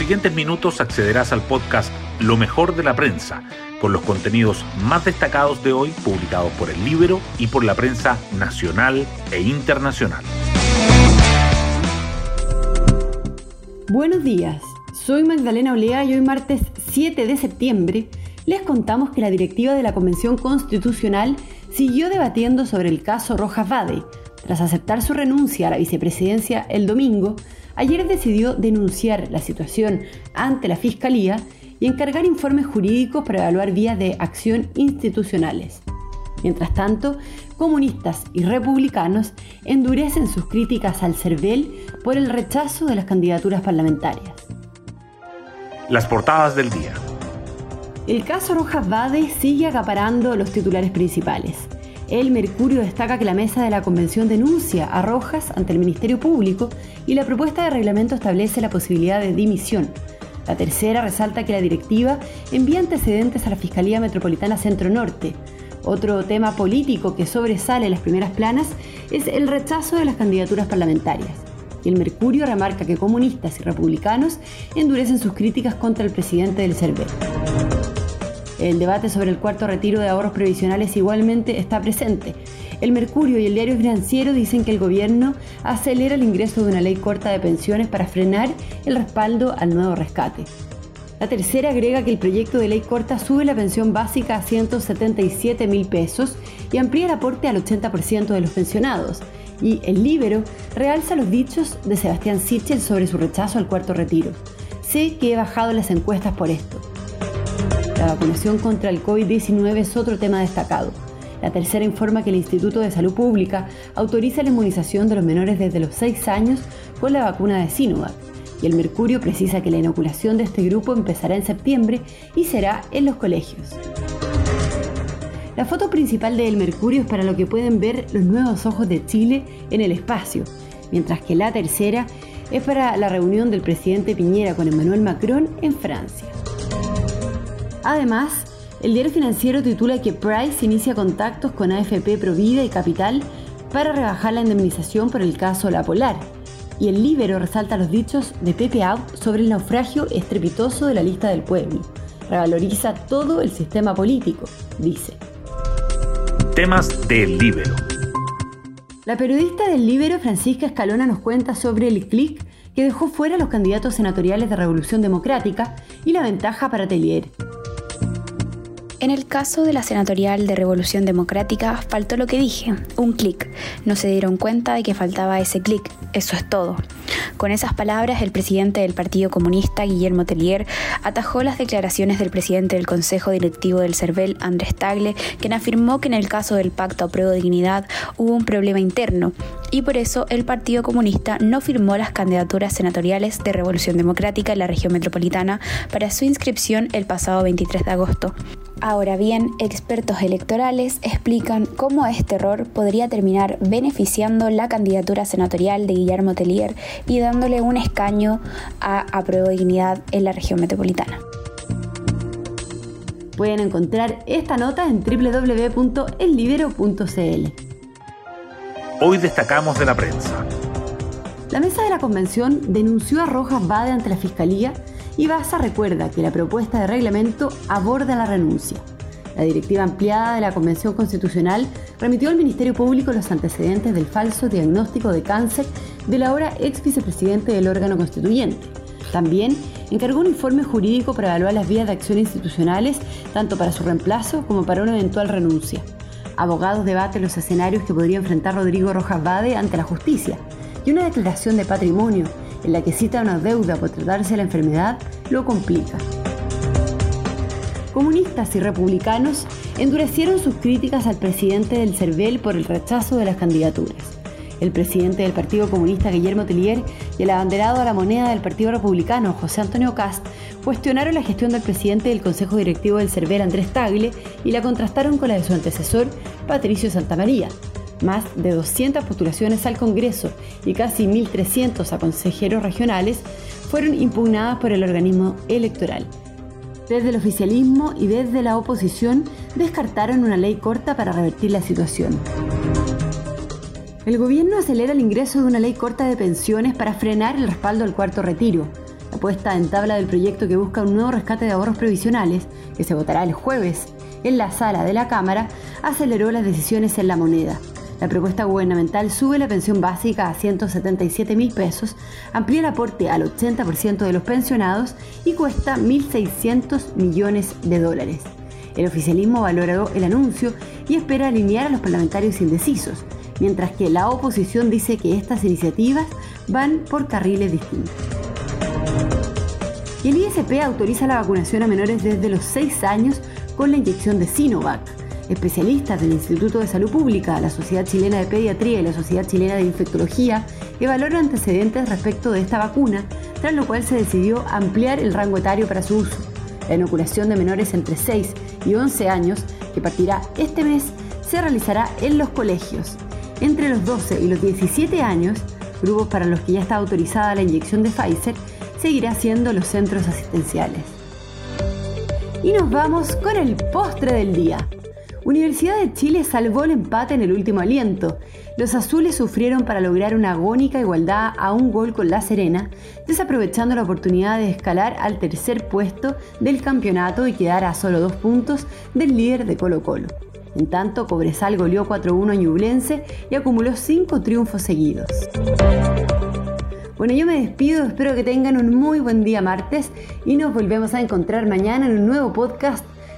siguientes minutos accederás al podcast Lo mejor de la prensa, con los contenidos más destacados de hoy publicados por el Libro y por la prensa nacional e internacional. Buenos días, soy Magdalena Olea y hoy martes 7 de septiembre les contamos que la directiva de la Convención Constitucional siguió debatiendo sobre el caso Rojas Vade. Tras aceptar su renuncia a la vicepresidencia el domingo, ayer decidió denunciar la situación ante la Fiscalía y encargar informes jurídicos para evaluar vías de acción institucionales. Mientras tanto, comunistas y republicanos endurecen sus críticas al CERVEL por el rechazo de las candidaturas parlamentarias. Las portadas del día. El caso Rojas Vade sigue acaparando los titulares principales. El Mercurio destaca que la mesa de la convención denuncia a Rojas ante el Ministerio Público y la propuesta de reglamento establece la posibilidad de dimisión. La tercera resalta que la directiva envía antecedentes a la Fiscalía Metropolitana Centro Norte. Otro tema político que sobresale en las primeras planas es el rechazo de las candidaturas parlamentarias. Y el Mercurio remarca que comunistas y republicanos endurecen sus críticas contra el presidente del CERVEL. El debate sobre el cuarto retiro de ahorros previsionales igualmente está presente. El Mercurio y el diario financiero dicen que el gobierno acelera el ingreso de una ley corta de pensiones para frenar el respaldo al nuevo rescate. La tercera agrega que el proyecto de ley corta sube la pensión básica a 177 mil pesos y amplía el aporte al 80% de los pensionados. Y el Libero realza los dichos de Sebastián Sichel sobre su rechazo al cuarto retiro. Sé que he bajado las encuestas por esto. La vacunación contra el COVID-19 es otro tema destacado. La tercera informa que el Instituto de Salud Pública autoriza la inmunización de los menores desde los 6 años con la vacuna de Sinovac. Y el Mercurio precisa que la inoculación de este grupo empezará en septiembre y será en los colegios. La foto principal de El Mercurio es para lo que pueden ver los nuevos ojos de Chile en el espacio, mientras que la tercera es para la reunión del presidente Piñera con Emmanuel Macron en Francia. Además, el diario financiero titula que Price inicia contactos con AFP Provida y Capital para rebajar la indemnización por el caso La Polar. Y el Libero resalta los dichos de Pepe Out sobre el naufragio estrepitoso de la lista del pueblo. Revaloriza todo el sistema político, dice. Temas del Libero. La periodista del Libero, Francisca Escalona, nos cuenta sobre el clic que dejó fuera a los candidatos senatoriales de Revolución Democrática y la ventaja para Telier. En el caso de la senatorial de Revolución Democrática faltó lo que dije, un clic. No se dieron cuenta de que faltaba ese clic, eso es todo. Con esas palabras, el presidente del Partido Comunista, Guillermo Tellier, atajó las declaraciones del presidente del Consejo Directivo del CERVEL, Andrés Tagle, quien afirmó que en el caso del Pacto a Prueba de Dignidad hubo un problema interno y por eso el Partido Comunista no firmó las candidaturas senatoriales de Revolución Democrática en la región metropolitana para su inscripción el pasado 23 de agosto. Ahora bien, expertos electorales explican cómo este error podría terminar beneficiando la candidatura senatorial de Guillermo Tellier y dándole un escaño a Apruebo Dignidad en la región metropolitana. Pueden encontrar esta nota en www.ellibero.cl. Hoy destacamos de la prensa. La mesa de la convención denunció a Rojas Bade ante la Fiscalía y Baza recuerda que la propuesta de reglamento aborda la renuncia. La directiva ampliada de la Convención Constitucional remitió al Ministerio Público los antecedentes del falso diagnóstico de cáncer del ahora ex vicepresidente del órgano constituyente. También encargó un informe jurídico para evaluar las vías de acción institucionales, tanto para su reemplazo como para una eventual renuncia. Abogados debaten los escenarios que podría enfrentar Rodrigo Rojas Bade ante la justicia y una declaración de patrimonio en la que cita una deuda por tratarse la enfermedad, lo complica. Comunistas y republicanos endurecieron sus críticas al presidente del CERVEL por el rechazo de las candidaturas. El presidente del Partido Comunista, Guillermo Tellier, y el abanderado a la moneda del Partido Republicano, José Antonio Cast, cuestionaron la gestión del presidente del Consejo Directivo del CERVEL, Andrés Tagle, y la contrastaron con la de su antecesor, Patricio Santamaría, más de 200 postulaciones al Congreso y casi 1.300 a consejeros regionales fueron impugnadas por el organismo electoral. Desde el oficialismo y desde la oposición descartaron una ley corta para revertir la situación. El gobierno acelera el ingreso de una ley corta de pensiones para frenar el respaldo al cuarto retiro. La puesta en tabla del proyecto que busca un nuevo rescate de ahorros previsionales, que se votará el jueves en la sala de la Cámara, aceleró las decisiones en la moneda. La propuesta gubernamental sube la pensión básica a 177 mil pesos, amplía el aporte al 80% de los pensionados y cuesta 1.600 millones de dólares. El oficialismo valoró el anuncio y espera alinear a los parlamentarios indecisos, mientras que la oposición dice que estas iniciativas van por carriles distintos. Y el ISP autoriza la vacunación a menores desde los 6 años con la inyección de Sinovac. Especialistas del Instituto de Salud Pública, la Sociedad Chilena de Pediatría y la Sociedad Chilena de Infectología evaluaron antecedentes respecto de esta vacuna, tras lo cual se decidió ampliar el rango etario para su uso. La inoculación de menores entre 6 y 11 años, que partirá este mes, se realizará en los colegios. Entre los 12 y los 17 años, grupos para los que ya está autorizada la inyección de Pfizer, seguirá siendo los centros asistenciales. Y nos vamos con el postre del día. Universidad de Chile salvó el empate en el último aliento. Los azules sufrieron para lograr una agónica igualdad a un gol con La Serena, desaprovechando la oportunidad de escalar al tercer puesto del campeonato y quedar a solo dos puntos del líder de Colo Colo. En tanto, Cobresal goleó 4-1 a Ñublense y acumuló cinco triunfos seguidos. Bueno, yo me despido, espero que tengan un muy buen día martes y nos volvemos a encontrar mañana en un nuevo podcast,